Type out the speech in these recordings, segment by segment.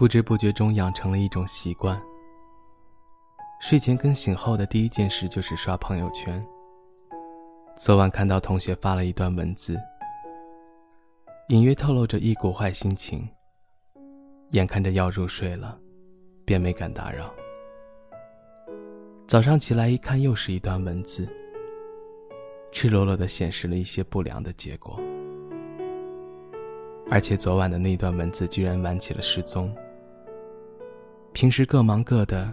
不知不觉中养成了一种习惯。睡前跟醒后的第一件事就是刷朋友圈。昨晚看到同学发了一段文字隐约透露着一股坏心情。眼看着要入睡了便没敢打扰。早上起来一看又是一段文字赤裸裸的显示了一些不良的结果。而且昨晚的那段文字居然玩起了失踪。平时各忙各的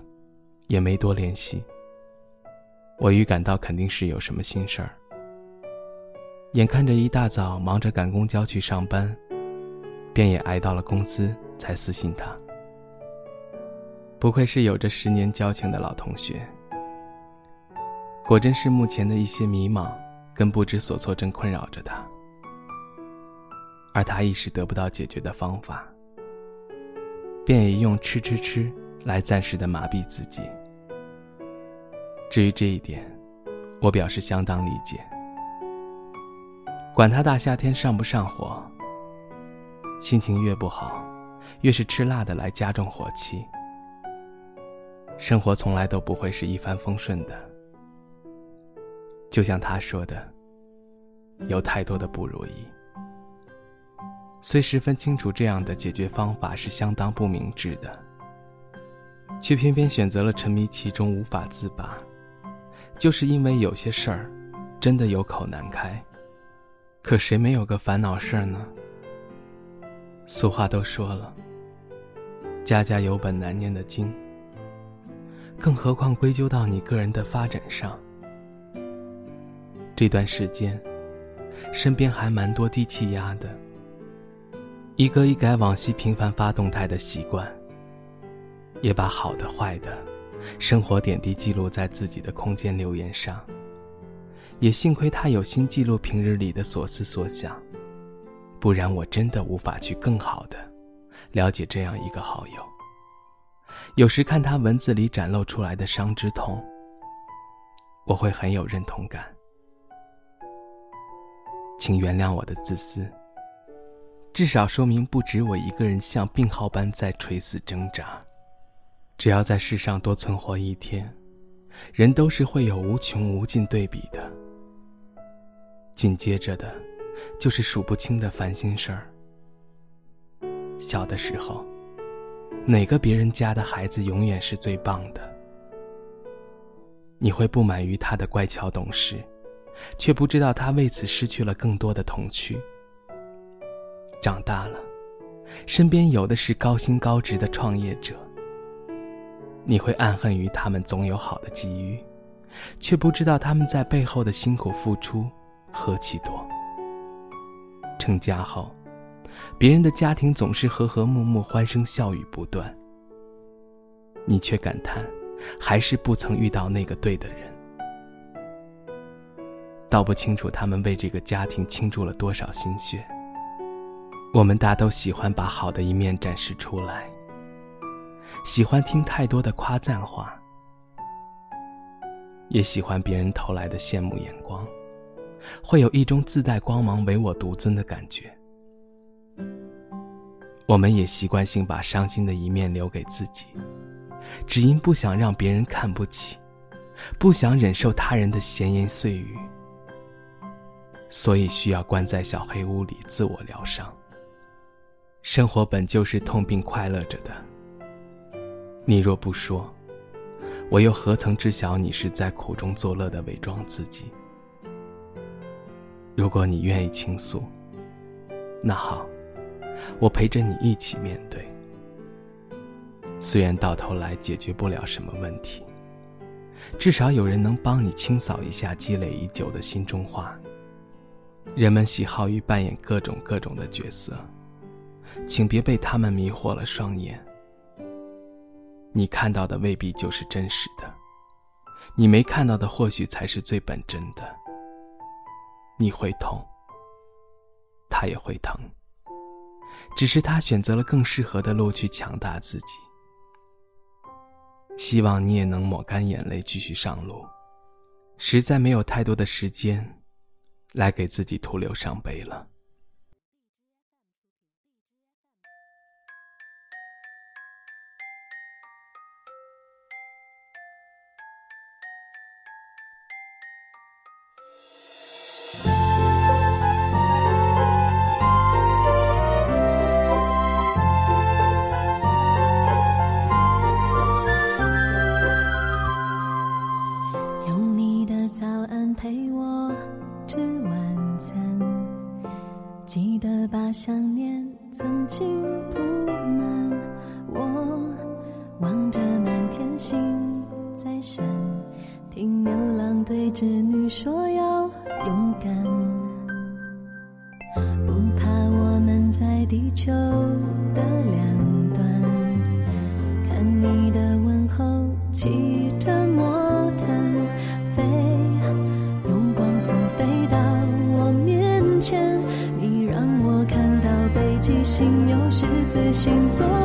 也没多联系。我预感到肯定是有什么心事儿。眼看着一大早忙着赶公交去上班便也挨到了公司才私信他。不愧是有着十年交情的老同学。果真是目前的一些迷茫跟不知所措正困扰着他而他一时得不到解决的方法。便也用吃吃吃来暂时的麻痹自己。至于这一点，我表示相当理解。管他大夏天上不上火，心情越不好，越是吃辣的来加重火气。生活从来都不会是一帆风顺的。就像他说的，有太多的不如意。虽十分清楚这样的解决方法是相当不明智的却偏偏选择了沉迷其中无法自拔。就是因为有些事儿真的有口难开可谁没有个烦恼事儿呢？俗话都说了家家有本难念的经更何况归咎到你个人的发展上。这段时间身边还蛮多低气压的一个一改往昔频繁发动态的习惯也把好的坏的生活点滴记录在自己的空间留言上也幸亏他有心记录平日里的所思所想不然我真的无法去更好的了解这样一个好友。有时看他文字里展露出来的伤之痛我会很有认同感。请原谅我的自私。至少说明不止我一个人像病号般在垂死挣扎。只要在世上多存活一天人都是会有无穷无尽对比的。紧接着的就是数不清的烦心事儿。小的时候哪个别人家的孩子永远是最棒的？你会不满于他的乖巧懂事却不知道他为此失去了更多的童趣。长大了。身边有的是高薪高职的创业者。你会暗恨于他们总有好的机遇却不知道他们在背后的辛苦付出何其多。成家后别人的家庭总是和和睦睦欢声笑语不断。你却感叹还是不曾遇到那个对的人。倒不清楚他们为这个家庭倾注了多少心血。我们大都喜欢把好的一面展示出来。喜欢听太多的夸赞话。也喜欢别人投来的羡慕眼光。会有一种自带光芒唯我独尊的感觉。我们也习惯性把伤心的一面留给自己。只因不想让别人看不起。不想忍受他人的闲言碎语。所以需要关在小黑屋里自我疗伤。生活本就是痛并快乐着的。你若不说我又何曾知晓你是在苦中作乐的伪装自己？如果你愿意倾诉那好我陪着你一起面对。虽然到头来解决不了什么问题至少有人能帮你清扫一下积累已久的心中话。人们喜好于扮演各种各种的角色请别被他们迷惑了双眼。你看到的未必就是真实的你没看到的或许才是最本真的。你会痛他也会疼。只是他选择了更适合的路去强大自己。希望你也能抹干眼泪继续上路实在没有太多的时间来给自己徒留伤悲了。想念曾经铺满我望着满天星在闪听牛郎对织女说要勇敢。不怕我们在地球的两自信做。